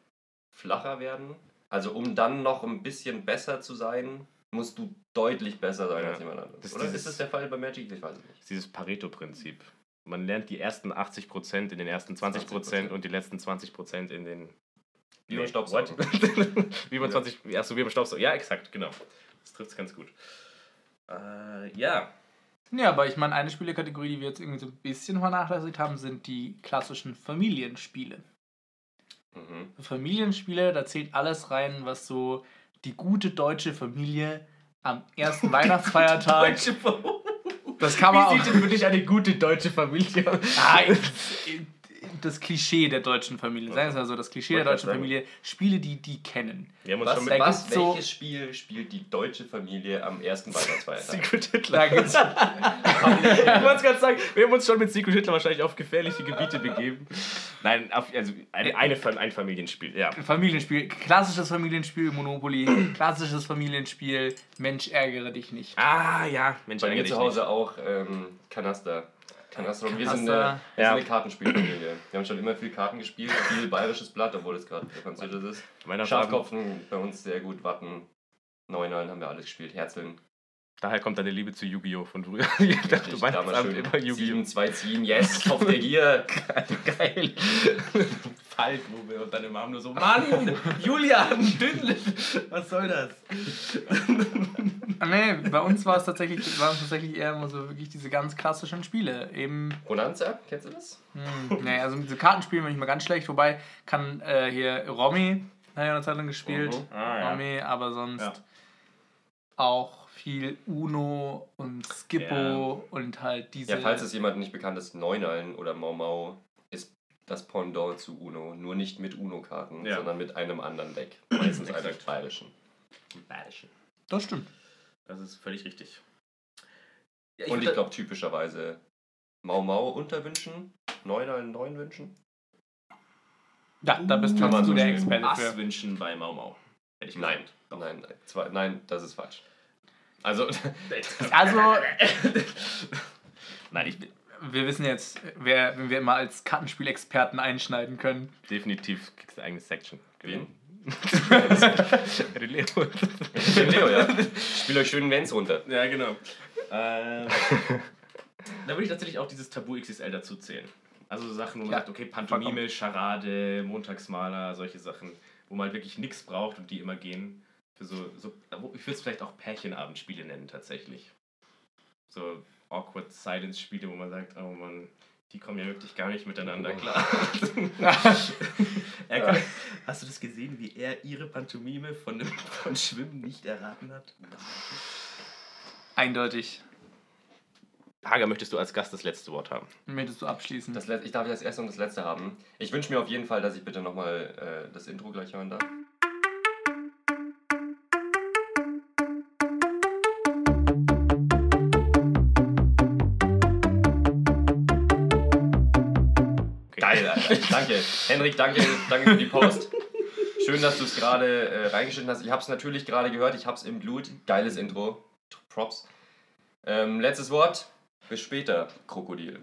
flacher werden. Also um dann noch ein bisschen besser zu sein, musst du deutlich besser sein Ja. als jemand anderes. Das ist Oder dieses- ist das der Fall bei Magic? Ich weiß es nicht. Dieses Pareto-Prinzip. Man lernt die ersten 80% in den ersten 20% 20%. und die letzten 20% in den. Wie beim Staubsaugen. wie beim 20. Achso, wie beim Staubsaugen. Ja, exakt, genau. Das trifft es ganz gut. Äh, ja. Ja, aber ich meine, eine Spielekategorie, die wir jetzt irgendwie so ein bisschen vernachlässigt haben, sind die klassischen Familienspiele. Mhm. Familienspiele, da zählt alles rein, was so die gute deutsche Familie am ersten Weihnachtsfeiertag. Das kann man auch. denn für dich eine gute deutsche Familie aus? Ah, das Klischee der deutschen Familie. Sagen wir es mal so, das Klischee der deutschen. Familie. Spiele, die die kennen. Wir haben uns Was, schon mit was so- welches Spiel spielt die deutsche Familie am ersten Weihnachtsfeiertag? Secret Hitler. Ich wollte gerade sagen, wir haben uns schon mit Secret Hitler wahrscheinlich auf gefährliche Gebiete begeben. Nein, auf, also eine, eine, ein Familienspiel, ja. Familienspiel, klassisches Familienspiel, Monopoly, klassisches Familienspiel, Mensch, ärgere dich nicht. Ah, ja, Mensch, Bei mir ärgere dich zu Hause auch ähm, Kanaster. Kanaster. Und wir sind eine, wir Ja. sind eine Kartenspielfamilie. Wir haben schon immer viel Karten gespielt, viel bayerisches Blatt, obwohl es gerade französisch ist. Schafkopfen bei uns sehr gut, Watten, Neunern haben wir alles gespielt, Herzeln. Daher kommt deine Liebe zu Yu-Gi-Oh! von früher. Ich dachte, du Ich meinst immer Yu-Gi-Oh! 7, 2 ziehen, yes, Kopf der Gier. Geil. Faltmove und deine Mom nur so, Mann, Julian, Dündel, was soll das? Und nee, bei uns war es tatsächlich, waren es tatsächlich eher immer so wirklich diese ganz klassischen Spiele. Eben, Bonanza, kennst du das? hm, nee, also diese Kartenspiele bin ich mal ganz schlecht, wobei kann äh, hier Romy, habe ich eine Zeit lang gespielt. Mhm. Ah, ja. Romy, aber sonst Ja. auch viel Uno und Skippo und halt diese. Ja, falls es jemandem nicht bekannt ist, Neunallen oder Mau Mau ist das Pendant zu Uno. Nur nicht mit Uno-Karten, Ja. sondern mit einem anderen Deck. Meistens Exakt. bayerischen. Bayerischen. das stimmt. Das ist völlig richtig. Ja, Und ich glaube typischerweise Mau Mau unterwünschen, Neunallen neun wünschen. Ja, da bist Kann man du so der. Experte Ass für. wünschen bei Mau Mau. Hätte ich Nein, nein, nein, zwei, nein, das ist falsch. Also, Also, Nein, ich bin wir wissen jetzt, wer, wenn wir immer als Kartenspielexperten einschneiden können. definitiv kriegst du eine eigene Section. wen? Releo. Den Leo, ja. Spiel euch schön Nens runter. Ja, genau. Ähm, da würde ich tatsächlich auch dieses Tabu XXL dazu zählen. Also so Sachen, wo man Ja, sagt, okay, Pantomime, Charade, Montagsmaler, solche Sachen, wo man halt wirklich nichts braucht und die immer gehen. Für so, so ich würde es vielleicht auch Pärchenabendspiele nennen, tatsächlich. So awkward Silence-Spiele, wo man sagt, oh Mann, die kommen ja wirklich gar nicht miteinander klar. er kann, Hast du das gesehen, wie er ihre Pantomime von, dem- von Schwimmen nicht erraten hat? Eindeutig. Hager, möchtest du als Gast das letzte Wort haben? Möchtest du abschließen? Das, Let- ich darf das erste und das letzte haben. Ich wünsche mir auf jeden Fall, dass ich bitte nochmal äh, das Intro gleich hören darf. Geil, Alter. Danke. Henrik, danke, danke für die Post. Schön, dass du es gerade äh, reingeschnitten hast. Ich habe es natürlich gerade gehört, ich habe es im Blut. Geiles Intro. Props. Ähm, letztes Wort. Bis später, Krokodil.